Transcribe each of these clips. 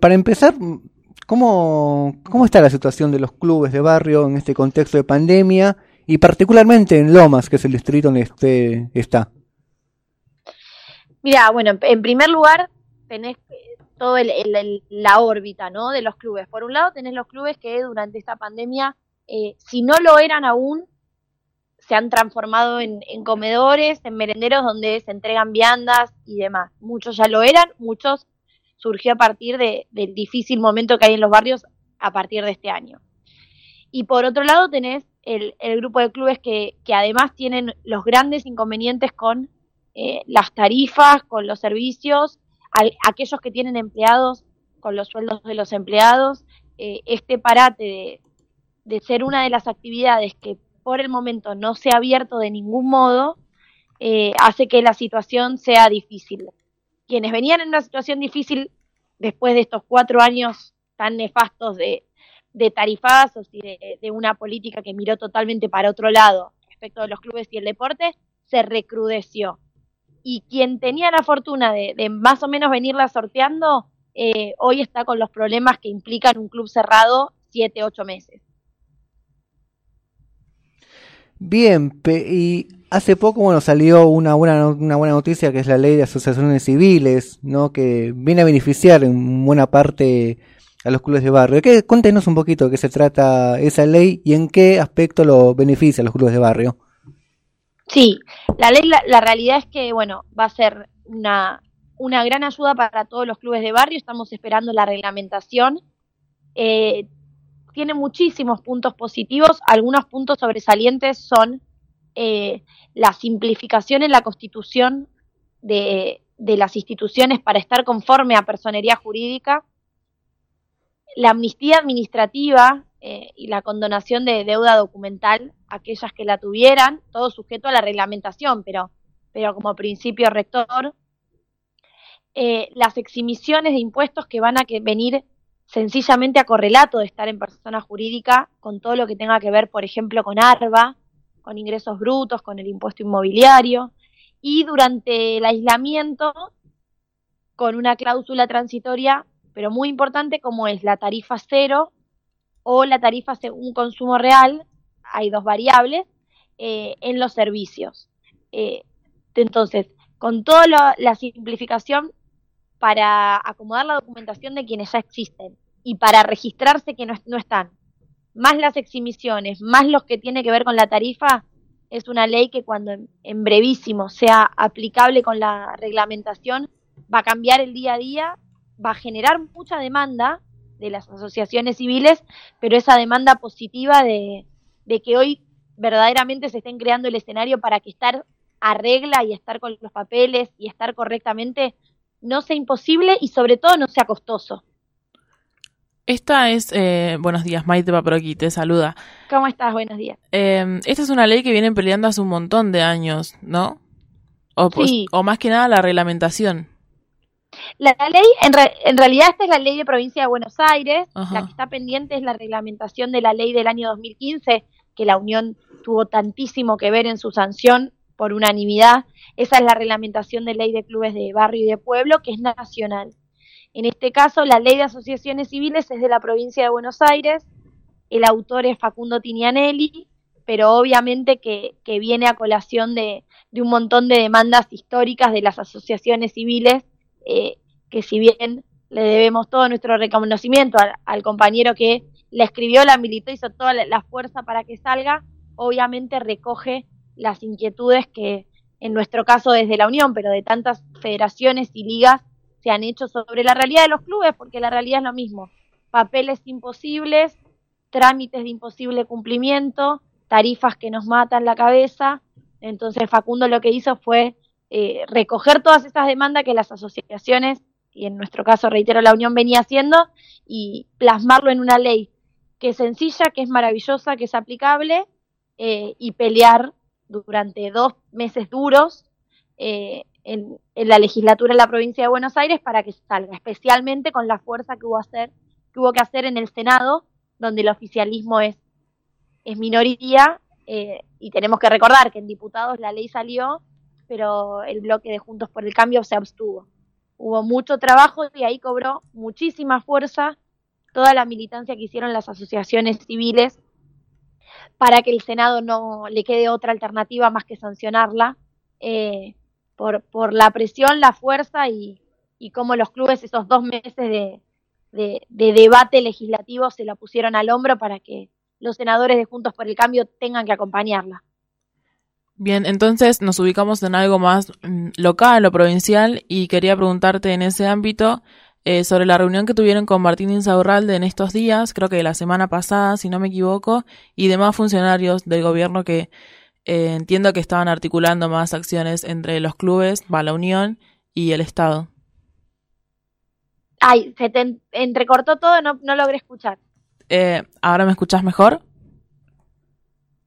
para empezar, ¿cómo, ¿cómo está la situación de los clubes de barrio en este contexto de pandemia y particularmente en Lomas, que es el distrito donde este está? Mira, bueno, en primer lugar tenés todo la órbita ¿no? de los clubes. Por un lado tenés los clubes que durante esta pandemia, eh, si no lo eran aún, se han transformado en, comedores, en merenderos donde se entregan viandas y demás. Muchos ya lo eran, muchos surgió a partir del difícil momento que hay en los barrios a partir de este año. Y por otro lado tenés el, grupo de clubes que, además tienen los grandes inconvenientes con eh, las tarifas, con los servicios, aquellos que tienen empleados con los sueldos de los empleados, eh, este parate de, de ser una de las actividades que por el momento no se ha abierto de ningún modo, eh, hace que la situación sea difícil. Quienes venían en una situación difícil después de estos cuatro años tan nefastos de, tarifazos y de, una política que miró totalmente para otro lado respecto de los clubes y el deporte, se recrudeció. Y quien tenía la fortuna de, más o menos venirla sorteando, eh, hoy está con los problemas que implican un club cerrado siete, ocho meses. Bien, y hace poco bueno salió una buena, una buena noticia que es la ley de asociaciones civiles, ¿no? que viene a beneficiar en buena parte a los clubes de barrio. ¿Qué, cuéntenos un poquito de qué se trata esa ley y en qué aspecto lo beneficia a los clubes de barrio. Sí, la ley, la, realidad es que, bueno, va a ser una, una gran ayuda para todos los clubes de barrio. Estamos esperando la reglamentación. Eh, tiene muchísimos puntos positivos. Algunos puntos sobresalientes son eh, la simplificación en la constitución de, las instituciones para estar conforme a personería jurídica, la amnistía administrativa eh, y la condonación de deuda documental, aquellas que la tuvieran, todo sujeto a la reglamentación, pero, pero como principio rector, eh, las eximiciones de impuestos que van a venir sencillamente a correlato de estar en persona jurídica con todo lo que tenga que ver, por ejemplo, con ARBA, con ingresos brutos, con el impuesto inmobiliario, y durante el aislamiento con una cláusula transitoria, pero muy importante como es la tarifa cero o la tarifa según consumo real, hay dos variables, eh, en los servicios. Eh, entonces, con toda la simplificación para acomodar la documentación de quienes ya existen y para registrarse que no, están, más las exhibiciones, más los que tiene que ver con la tarifa, es una ley que cuando en, brevísimo sea aplicable con la reglamentación, va a cambiar el día a día, va a generar mucha demanda de las asociaciones civiles, pero esa demanda positiva de, de que hoy verdaderamente se estén creando el escenario para que estar a regla y estar con los papeles y estar correctamente no sea imposible y sobre todo no sea costoso. Esta es, eh, buenos días, Maite aquí te saluda. ¿Cómo estás? Buenos días. Em, esta es una ley que vienen peleando hace un montón de años, ¿no? O, pues, o más que nada la reglamentación. La, ley, en, en, realidad esta es la ley de provincia de Buenos Aires, la que está pendiente es la reglamentación de la ley del año 2015, que la Unión tuvo tantísimo que ver en su sanción por unanimidad. Esa es la reglamentación de ley de clubes de barrio y de pueblo, que es nacional. En este caso, la ley de asociaciones civiles es de la provincia de Buenos Aires, el autor es Facundo Tinianelli, pero obviamente que, viene a colación de, un montón de demandas históricas de las asociaciones civiles, eh, que si bien le debemos todo nuestro reconocimiento al, compañero que la escribió, la militó, hizo toda la fuerza para que salga, obviamente recoge las inquietudes que en nuestro caso desde la Unión, pero de tantas federaciones y ligas se han hecho sobre la realidad de los clubes, porque la realidad es lo mismo. Papeles imposibles, trámites de imposible cumplimiento, tarifas que nos matan la cabeza. Entonces Facundo lo que hizo fue eh, recoger todas esas demandas que las asociaciones, y en nuestro caso, reitero, la Unión venía haciendo, y plasmarlo en una ley que es sencilla, que es maravillosa, que es aplicable, eh, y pelear durante dos meses duros eh, en, la legislatura de la provincia de Buenos Aires para que salga, especialmente con la fuerza que hubo, hacer, que hubo que hacer en el Senado, donde el oficialismo es, es minoría, eh, y tenemos que recordar que en diputados la ley salió, pero el bloque de Juntos por el Cambio se abstuvo. hubo mucho trabajo y ahí cobró muchísima fuerza toda la militancia que hicieron las asociaciones civiles para que el Senado no le quede otra alternativa más que sancionarla eh, por, por la presión, la fuerza y, y cómo los clubes esos dos meses de, de, debate legislativo se la pusieron al hombro para que los senadores de Juntos por el Cambio tengan que acompañarla. Bien, entonces nos ubicamos en algo más mm, local o provincial y quería preguntarte en ese ámbito eh, sobre la reunión que tuvieron con Martín Insaurralde en estos días, creo que la semana pasada, si no me equivoco, y demás funcionarios del gobierno que eh, entiendo que estaban articulando más acciones entre los clubes, va la Unión y el Estado. Ay, se te entrecortó todo, no, no logré escuchar. Eh, ¿Ahora me escuchas mejor?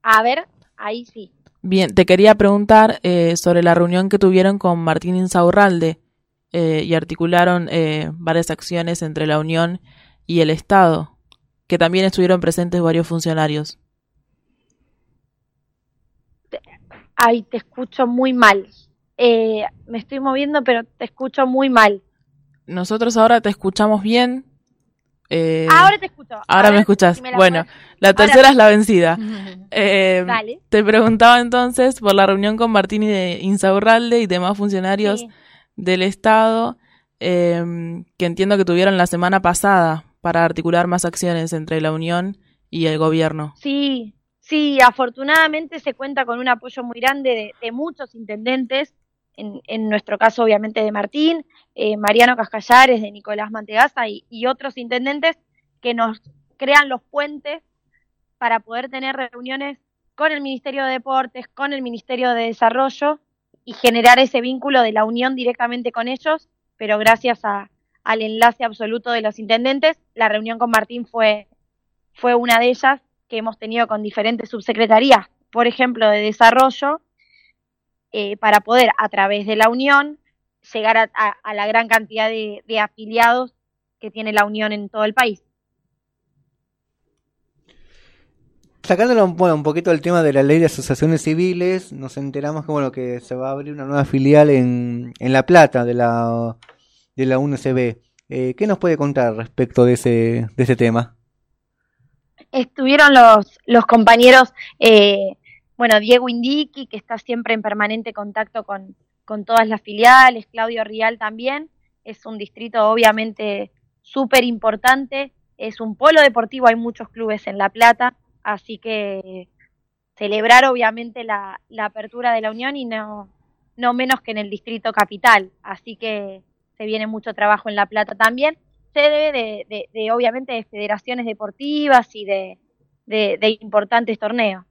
A ver, ahí sí. Bien, te quería preguntar eh, sobre la reunión que tuvieron con Martín Insaurralde eh, y articularon eh, varias acciones entre la Unión y el Estado, que también estuvieron presentes varios funcionarios. Ay, te escucho muy mal. me estoy moviendo, pero te escucho muy mal. Nosotros ahora te escuchamos bien. Eh, ahora te escucho. Ahora, me escuchas. bueno, la tercera es la vencida. Eh, te preguntaba entonces por la reunión con Martini de Insaurralde y demás funcionarios del Estado em, que entiendo que tuvieron la semana pasada para articular más acciones entre la Unión y el gobierno. Sí, sí, afortunadamente se cuenta con un apoyo muy grande de muchos intendentes en, nuestro caso obviamente de Martín, eh, Mariano Cascallares, de Nicolás Mantegaza y, otros intendentes que nos crean los puentes para poder tener reuniones con el Ministerio de Deportes, con el Ministerio de Desarrollo y generar ese vínculo de la unión directamente con ellos, pero gracias al enlace absoluto de los intendentes, la reunión con Martín fue, fue una de ellas que hemos tenido con diferentes subsecretarías, por ejemplo, de Desarrollo, eh, para poder a través de la unión llegar a, la gran cantidad de, afiliados que tiene la unión en todo el país. Sacándolo un poquito del tema de la ley de asociaciones civiles, nos enteramos que bueno que se va a abrir una nueva filial en, La Plata de la de UNCB. Eh, ¿Qué nos puede contar respecto de ese tema? Estuvieron los, los compañeros eh, bueno, Diego Indiqui, que está siempre en permanente contacto con, todas las filiales, Claudio Rial también, es un distrito obviamente súper importante, es un polo deportivo, hay muchos clubes en La Plata, así que celebrar obviamente la, apertura de la Unión y no, no menos que en el distrito capital, así que se viene mucho trabajo en La Plata también, se debe de, obviamente de federaciones deportivas y de, de importantes torneos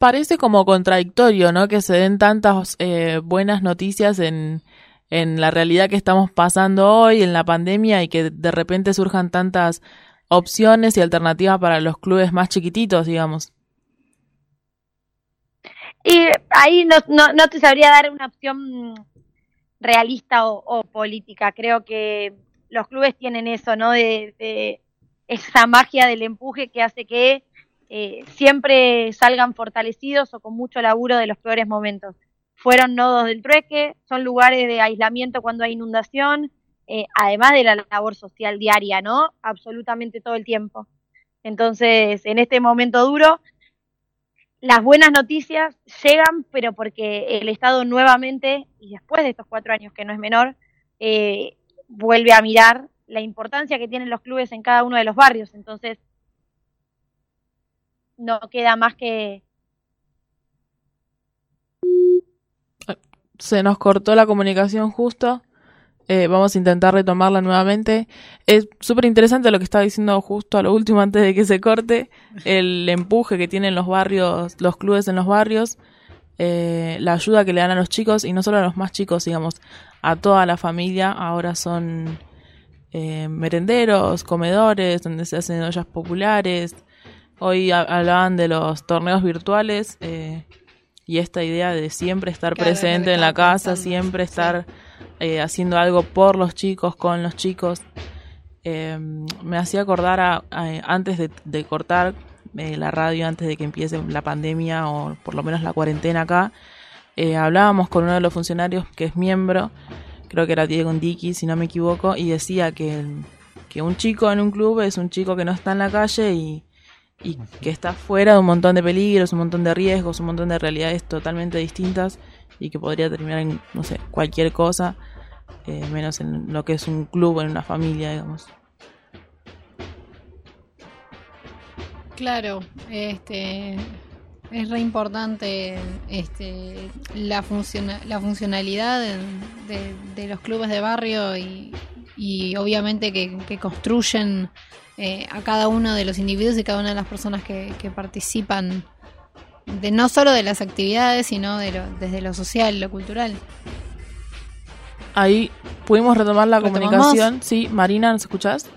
parece como contradictorio, ¿no? Que se den tantas eh, buenas noticias en, en la realidad que estamos pasando hoy, en la pandemia, y que de repente surjan tantas opciones y alternativas para los clubes más chiquititos, digamos. Y ahí no, no, no te sabría dar una opción realista o, política. Creo que los clubes tienen eso, ¿no? De, esa magia del empuje que hace que eh, siempre salgan fortalecidos o con mucho laburo de los peores momentos. Fueron nodos del trueque, son lugares de aislamiento cuando hay inundación, eh, además de la labor social diaria, ¿no? Absolutamente todo el tiempo. Entonces, en este momento duro, las buenas noticias llegan, pero porque el Estado nuevamente, y después de estos cuatro años que no es menor, eh, vuelve a mirar la importancia que tienen los clubes en cada uno de los barrios. Entonces, no queda más que... Se nos cortó la comunicación justo. Eh, vamos a intentar retomarla nuevamente. Es súper interesante lo que estaba diciendo justo a lo último antes de que se corte. El empuje que tienen los barrios, los clubes en los barrios. Eh, la ayuda que le dan a los chicos y no solo a los más chicos, digamos, a toda la familia. Ahora son eh, merenderos, comedores, donde se hacen ollas populares, Hoy hablaban de los torneos virtuales eh, y esta idea de siempre estar presente en la casa, siempre estar haciendo algo por los chicos, con los chicos. Me hacía acordar a, antes de, cortar la radio, antes de que empiece la pandemia o por lo menos la cuarentena acá, hablábamos con uno de los funcionarios que es miembro creo que era Diego Ndiki, si no me equivoco, y decía que, que un chico en un club es un chico que no está en la calle y, y que está fuera de un montón de peligros, un montón de riesgos, un montón de realidades totalmente distintas y que podría terminar en, no sé, cualquier cosa, eh, menos en lo que es un club o en una familia, digamos. Claro, este es re importante este, la, la funcionalidad de, los clubes de barrio y, obviamente que, construyen eh, a cada uno de los individuos y cada una de las personas que, participan de no solo de las actividades, sino de desde lo social, lo cultural. Ahí pudimos retomar la comunicación. Sí, Marina, ¿nos escuchás?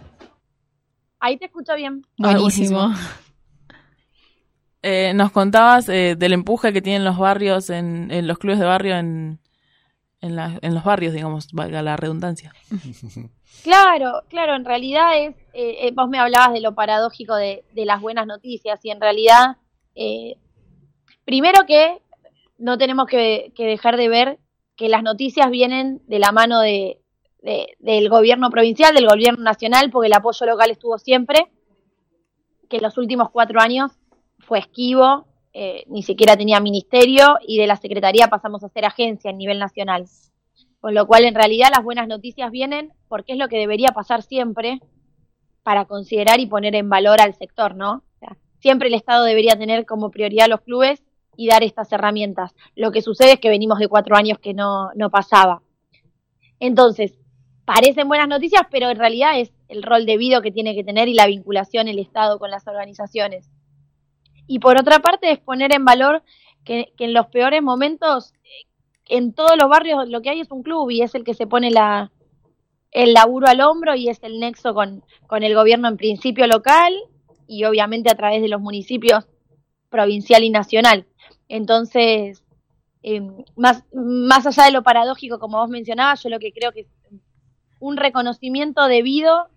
Ahí te escucho bien. Buenísimo. Eh, nos contabas eh, del empuje que tienen los barrios, en, los clubes de barrio, en, en, los barrios, digamos, valga la redundancia. Claro, claro, en realidad es, eh, vos me hablabas de lo paradójico de, las buenas noticias y en realidad, primero que no tenemos que, dejar de ver que las noticias vienen de la mano de, del gobierno provincial, del gobierno nacional, porque el apoyo local estuvo siempre, que en los últimos cuatro años fue esquivo, eh, ni siquiera tenía ministerio y de la Secretaría pasamos a ser agencia a nivel nacional. Con lo cual, en realidad, las buenas noticias vienen porque es lo que debería pasar siempre para considerar y poner en valor al sector, ¿no? siempre el Estado debería tener como prioridad los clubes y dar estas herramientas. Lo que sucede es que venimos de cuatro años que no, no pasaba. Entonces, parecen buenas noticias, pero en realidad es el rol debido que tiene que tener y la vinculación el Estado con las organizaciones. Y por otra parte es poner en valor que, en los peores momentos, en todos los barrios lo que hay es un club y es el que se pone la, el laburo al hombro y es el nexo con, con el gobierno en principio local y obviamente a través de los municipios provincial y nacional. Entonces, eh, más, más allá de lo paradójico, como vos mencionabas, yo lo que creo que es un reconocimiento debido,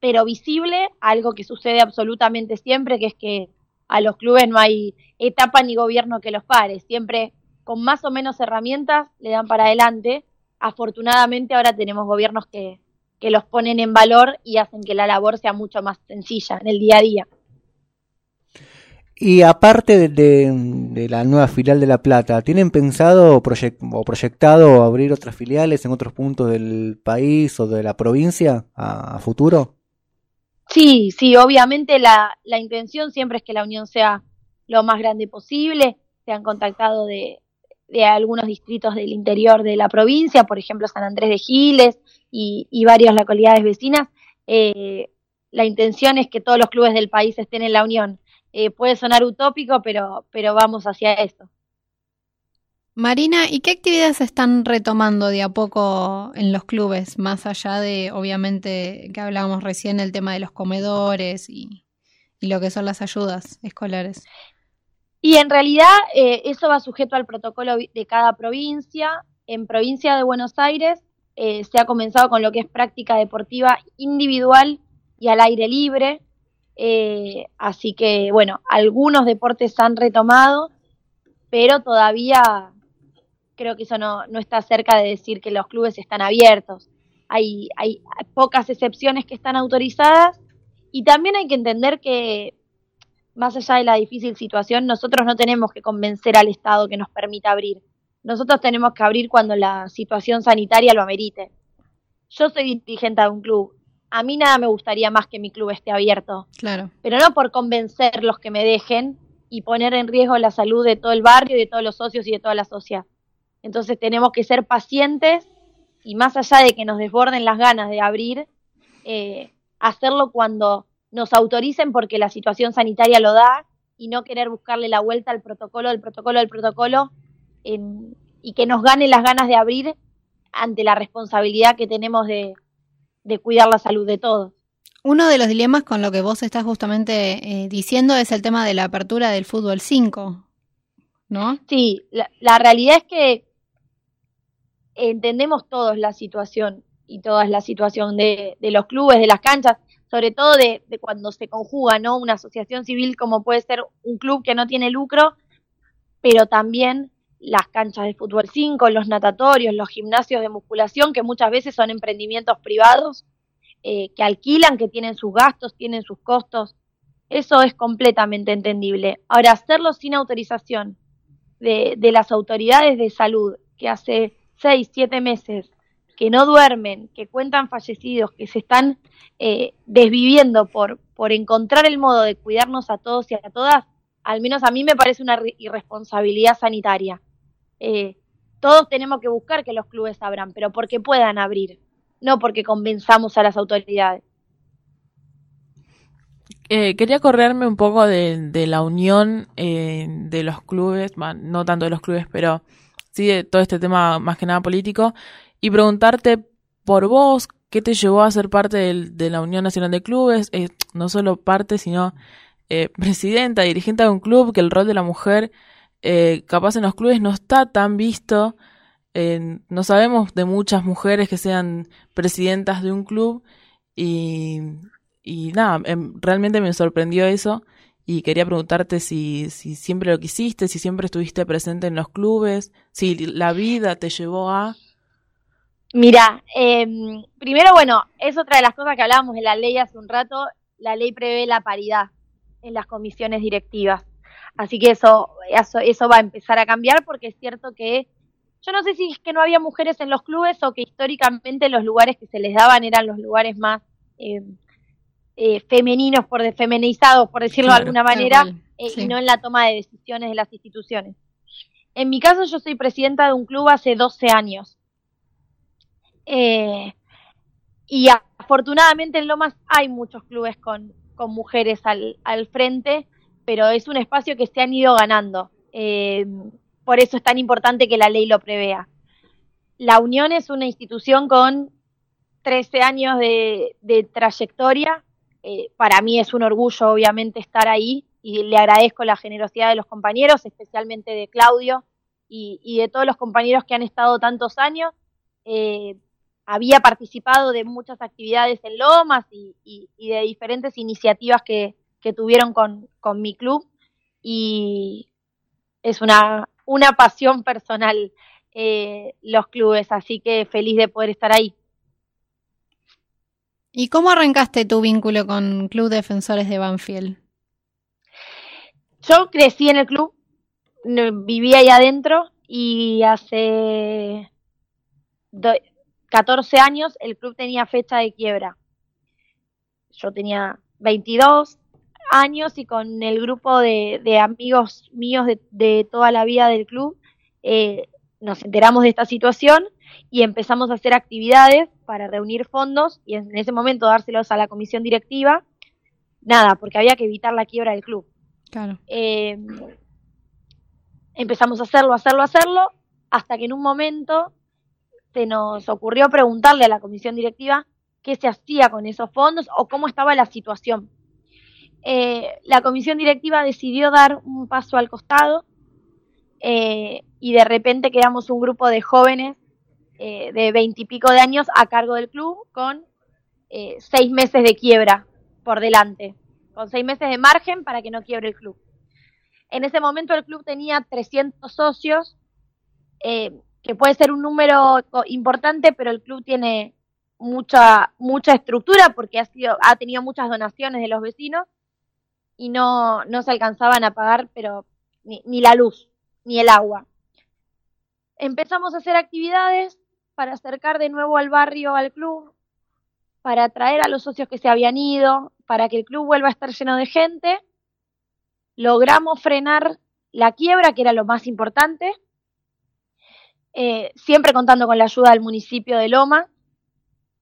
pero visible, algo que sucede absolutamente siempre, que es que a los clubes no hay etapa ni gobierno que los pare, siempre con más o menos herramientas le dan para adelante. Afortunadamente ahora tenemos gobiernos que, que los ponen en valor y hacen que la labor sea mucho más sencilla en el día a día. Y aparte de, la nueva filial de La Plata, ¿tienen pensado o, proyectado abrir otras filiales en otros puntos del país o de la provincia a futuro? Sí, sí, obviamente la, la intención siempre es que la unión sea lo más grande posible. Se han contactado de, de algunos distritos del interior de la provincia, por ejemplo San Andrés de Giles y, y varias localidades vecinas. Eh, la intención es que todos los clubes del país estén en la unión. Eh, puede sonar utópico, pero, pero vamos hacia eso. Marina, ¿y qué actividades están retomando de a poco en los clubes? Más allá de, obviamente, que hablábamos recién, el tema de los comedores y, lo que son las ayudas escolares. Y en realidad eh, eso va sujeto al protocolo de cada provincia. En provincia de Buenos Aires eh, se ha comenzado con lo que es práctica deportiva individual y al aire libre. Eh, así que, bueno, algunos deportes han retomado, pero todavía creo que eso no, no está cerca de decir que los clubes están abiertos. Hay, hay pocas excepciones que están autorizadas y también hay que entender que, más allá de la difícil situación, nosotros no tenemos que convencer al Estado que nos permita abrir. Nosotros tenemos que abrir cuando la situación sanitaria lo amerite. Yo soy dirigente de un club. A mí nada me gustaría más que mi club esté abierto. Claro. Pero no por convencer los que me dejen y poner en riesgo la salud de todo el barrio de todos los socios y de toda la sociedad. Entonces tenemos que ser pacientes y más allá de que nos desborden las ganas de abrir, eh, hacerlo cuando nos autoricen porque la situación sanitaria lo da y no querer buscarle la vuelta al protocolo, del protocolo, del protocolo y que nos gane las ganas de abrir ante la responsabilidad que tenemos de, cuidar la salud de todos. Uno de los dilemas con lo que vos estás justamente eh, diciendo es el tema de la apertura del fútbol 5, ¿no? Sí, la realidad es que entendemos todos la situación y toda la situación de, los clubes, de las canchas, sobre todo de, cuando se conjuga, ¿no? Una asociación civil como puede ser un club que no tiene lucro, pero también las canchas de fútbol 5, los natatorios, los gimnasios de musculación, que muchas veces son emprendimientos privados eh, que alquilan, que tienen sus gastos, tienen sus costos. Eso es completamente entendible. Ahora, hacerlo sin autorización de, de las autoridades de salud, que hace seis, siete meses que no duermen, que cuentan fallecidos, que se están eh, desviviendo por, por encontrar el modo de cuidarnos a todos y a todas, al menos a mí me parece una irresponsabilidad sanitaria. Eh, todos tenemos que buscar que los clubes abran, pero porque puedan abrir, no porque convenzamos a las autoridades. Eh, quería correrme un poco de, la unión eh, de los clubes, no tanto de los clubes, pero sí de todo este tema más que nada político, y preguntarte por vos, ¿qué te llevó a ser parte de la Unión Nacional de Clubes? no solo parte, sino presidenta, dirigente de un club, que el rol de la mujer eh, capaz en los clubes no está tan visto. no sabemos de muchas mujeres que sean presidentas de un club y, y nada, em, realmente me sorprendió eso y quería preguntarte si, si siempre lo quisiste, si siempre estuviste presente en los clubes, si la vida te llevó a... Mira, em, primero, bueno, es otra de las cosas que hablábamos de la ley hace un rato. La ley prevé la paridad en las comisiones directivas. Así que eso, eso, eso va a empezar a cambiar porque es cierto que yo no sé si es que no había mujeres en los clubes o que históricamente los lugares que se les daban eran los lugares más eh, eh, femeninos, por feminizados, por decirlo de alguna manera, eh, y no en la toma de decisiones de las instituciones. En mi caso, yo soy presidenta de un club hace 12 años. y afortunadamente en Lomas hay muchos clubes con, con mujeres al, al frente pero es un espacio que se han ido ganando. Eh, por eso es tan importante que la ley lo prevea. La Unión es una institución con 13 años de, trayectoria. Eh, para mí es un orgullo, obviamente, estar ahí y le agradezco la generosidad de los compañeros, especialmente de Claudio y, de todos los compañeros que han estado tantos años. Eh, había participado de muchas actividades en Lomas y de diferentes iniciativas que, tuvieron con, con mi club y es una, una pasión personal eh, los clubes, así que feliz de poder estar ahí. ¿Y cómo arrancaste tu vínculo con Club Defensores de Banfield? Yo crecí en el club, vivía ahí adentro y hace 14 años el club tenía fecha de quiebra. Yo tenía 22, años y con el grupo de, amigos míos de, toda la vida del club, eh, nos enteramos de esta situación y empezamos a hacer actividades para reunir fondos y en ese momento dárselos a la comisión directiva. Nada, porque había que evitar la quiebra del club. Claro. Eh, empezamos a hacerlo, hacerlo, hacerlo, hasta que en un momento se nos ocurrió preguntarle a la comisión directiva qué se hacía con esos fondos o cómo estaba la situación. Eh, la comisión directiva decidió dar un paso al costado eh, y de repente quedamos un grupo de jóvenes eh, de veintipico de años a cargo del club con seis meses de quiebra por delante, con seis meses de margen para que no quiebre el club. En ese momento el club tenía 300 socios, que puede ser un número importante, pero el club tiene mucha mucha estructura porque ha sido ha tenido muchas donaciones de los vecinos y no, no se alcanzaban a pagar, pero ni, ni la luz, ni el agua. Empezamos a hacer actividades para acercar de nuevo al barrio, al club, para atraer a los socios que se habían ido, para que el club vuelva a estar lleno de gente. Logramos frenar la quiebra, que era lo más importante, eh, siempre contando con la ayuda del municipio de Loma.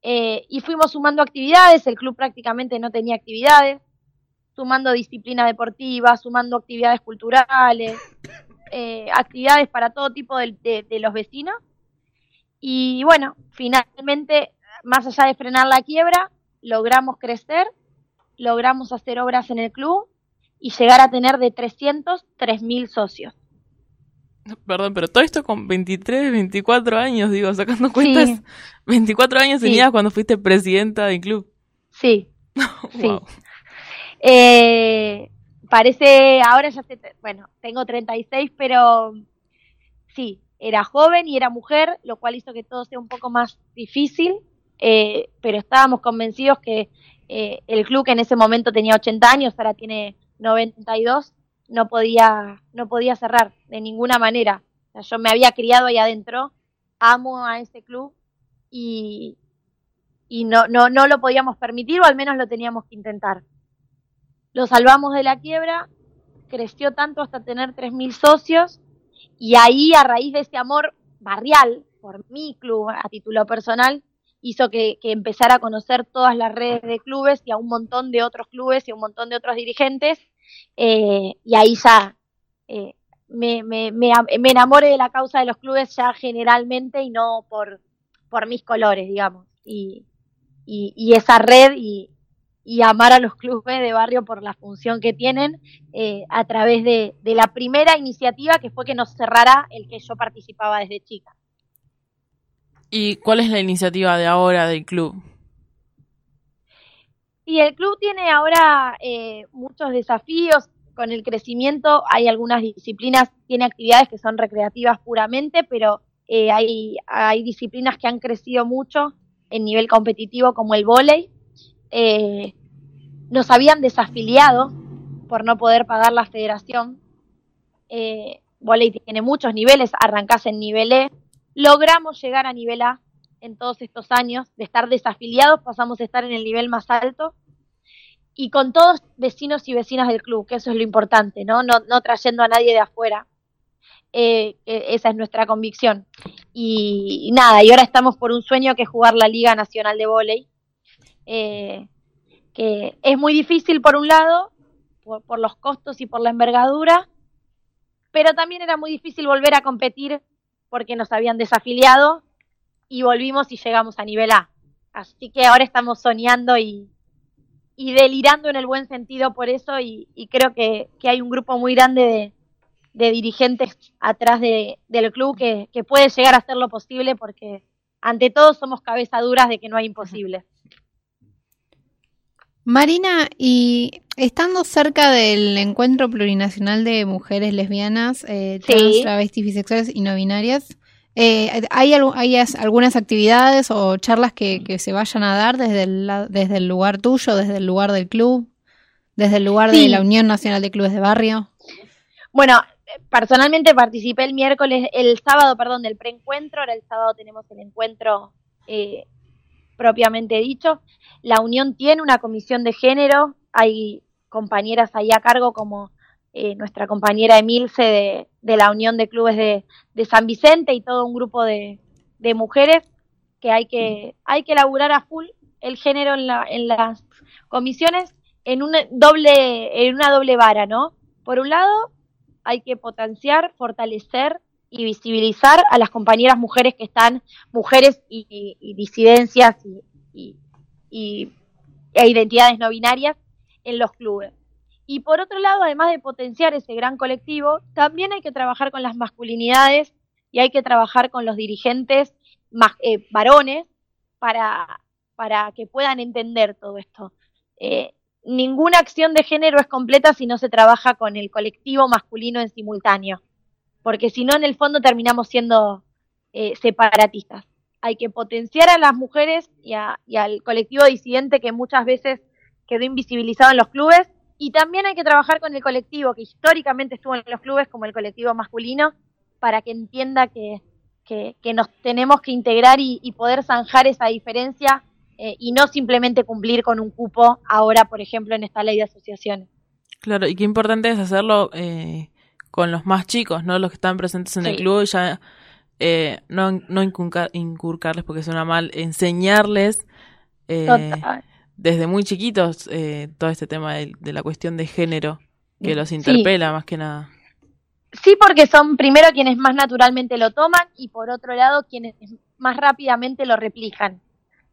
Eh, y fuimos sumando actividades, el club prácticamente no tenía actividades sumando disciplina deportiva, sumando actividades culturales, eh, actividades para todo tipo de, los vecinos. Y bueno, finalmente, más allá de frenar la quiebra, logramos crecer, logramos hacer obras en el club y llegar a tener de 300 3.000 socios. Perdón, pero todo esto con 23, 24 años, digo, sacando cuentas. 24 años tenías cuando fuiste presidenta del club. Sí. sí. Eh, parece, ahora ya sé, bueno, tengo 36, pero sí, era joven y era mujer, lo cual hizo que todo sea un poco más difícil, eh, pero estábamos convencidos que eh, el club que en ese momento tenía 80 años, ahora tiene 92, no podía, no podía cerrar de ninguna manera. yo me había criado ahí adentro, amo a ese club y, y no, no, no lo podíamos permitir o al menos lo teníamos que intentar. Lo salvamos de la quiebra, creció tanto hasta tener 3.000 socios y ahí a raíz de ese amor barrial por mi club a título personal, hizo que, empezara a conocer todas las redes de clubes y a un montón de otros clubes y a un montón de otros dirigentes. Eh, y ahí ya eh, me, me, me, me, enamoré de la causa de los clubes ya generalmente y no por, por mis colores, digamos. Y, y, esa red y, y, amar a los clubes de barrio por la función que tienen eh, a través de, de la primera iniciativa que fue que nos cerrara el que yo participaba desde chica. ¿Y cuál es la iniciativa de ahora del club? Y el club tiene ahora eh, muchos desafíos con el crecimiento. Hay algunas disciplinas, tiene actividades que son recreativas puramente, pero eh, hay, hay disciplinas que han crecido mucho en nivel competitivo como el vóley. Eh, nos habían desafiliado por no poder pagar la federación. Eh, vóley tiene muchos niveles, arrancás en nivel E, logramos llegar a nivel A en todos estos años, de estar desafiliados pasamos a estar en el nivel más alto y con todos vecinos y vecinas del club, que eso es lo importante, ¿no? No, no trayendo a nadie de afuera. Eh, esa es nuestra convicción. Y, nada, y ahora estamos por un sueño que es jugar la Liga Nacional de Voley, eh, que es muy difícil por un lado, por, los costos y por la envergadura, pero también era muy difícil volver a competir porque nos habían desafiliado y volvimos y llegamos a nivel A. Así que ahora estamos soñando y, y delirando en el buen sentido por eso y, creo que, hay un grupo muy grande de, dirigentes atrás de, del club que, que, puede llegar a hacer lo posible porque ante todo somos cabezaduras de que no hay imposible. Marina, y estando cerca del encuentro plurinacional de mujeres lesbianas, eh, trans, travestis, bisexuales y no binarias, eh, ¿hay, ¿hay, algunas actividades o charlas que, se vayan a dar desde el, desde el lugar tuyo, desde el lugar del club, desde el lugar de la Unión Nacional de Clubes de Barrio? Bueno, personalmente participé el miércoles, el sábado, perdón, del preencuentro, ahora el sábado tenemos el encuentro eh, propiamente dicho. La Unión tiene una comisión de género, hay compañeras ahí a cargo como eh, nuestra compañera Emilce de, de, la Unión de Clubes de, San Vicente y todo un grupo de, de mujeres que hay que hay que elaborar a full el género en, la, en las comisiones en un doble en una doble vara, ¿no? Por un lado, hay que potenciar, fortalecer y visibilizar a las compañeras mujeres que están, mujeres y, disidencias y, e identidades no binarias en los clubes. Y por otro lado, además de potenciar ese gran colectivo, también hay que trabajar con las masculinidades y hay que trabajar con los dirigentes eh, varones para, para que puedan entender todo esto. Eh, ninguna acción de género es completa si no se trabaja con el colectivo masculino en simultáneo porque si no, en el fondo terminamos siendo eh, separatistas. Hay que potenciar a las mujeres y, al colectivo disidente que muchas veces quedó invisibilizado en los clubes, y también hay que trabajar con el colectivo que históricamente estuvo en los clubes, como el colectivo masculino, para que entienda que, nos tenemos que integrar y, poder zanjar esa diferencia eh, y no simplemente cumplir con un cupo ahora, por ejemplo, en esta ley de asociaciones. Claro, y qué importante es hacerlo eh, con los más chicos, ¿no? Los que están presentes en el club y ya eh, no, no incurcarles porque suena mal, enseñarles eh, desde muy chiquitos eh, todo este tema de, la cuestión de género que los interpela más que nada. Sí, porque son primero quienes más naturalmente lo toman y por otro lado quienes más rápidamente lo replican.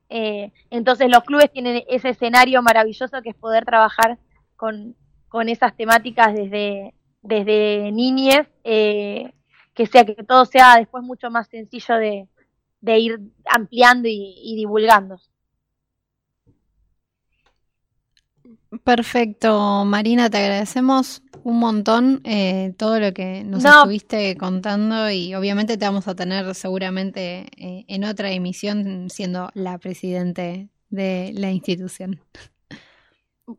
entonces los clubes tienen ese escenario maravilloso que es poder trabajar con, con esas temáticas desde, desde niñez, eh, que sea que todo sea después mucho más sencillo de, ir ampliando y, divulgando. Perfecto, Marina, te agradecemos un montón eh, todo lo que nos No. estuviste contando y obviamente te vamos a tener seguramente eh, en otra emisión siendo la presidente de la institución.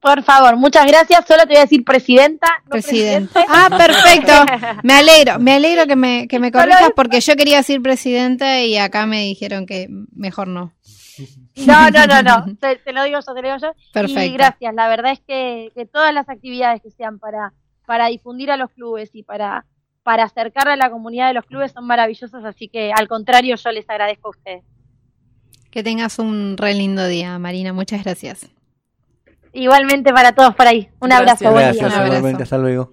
Por favor, muchas gracias. Solo te voy a decir presidenta. no Presidente. presidente. Ah, perfecto. Me alegro, me alegro que me, que me corrijas porque yo quería decir presidente y acá me dijeron que mejor no. No, no, no, no. Te, te lo digo yo, te lo digo yo. Perfecto. Y gracias. La verdad es que, que todas las actividades que sean para, para difundir a los clubes y para, para acercar a la comunidad de los clubes son maravillosas. Así que al contrario, yo les agradezco a ustedes. Que tengas un re lindo día, Marina. Muchas gracias. Igualmente para todos por ahí. Un Gracias. abrazo. Buen Gracias, día. Un abrazo. igualmente, hasta luego.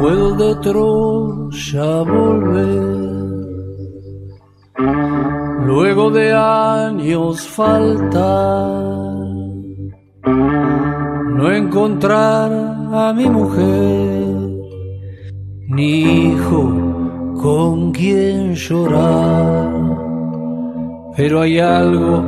puedo de Troya volver. Luego de años faltar, no encontrar a mi mujer, ni hijo con quien llorar. Pero hay algo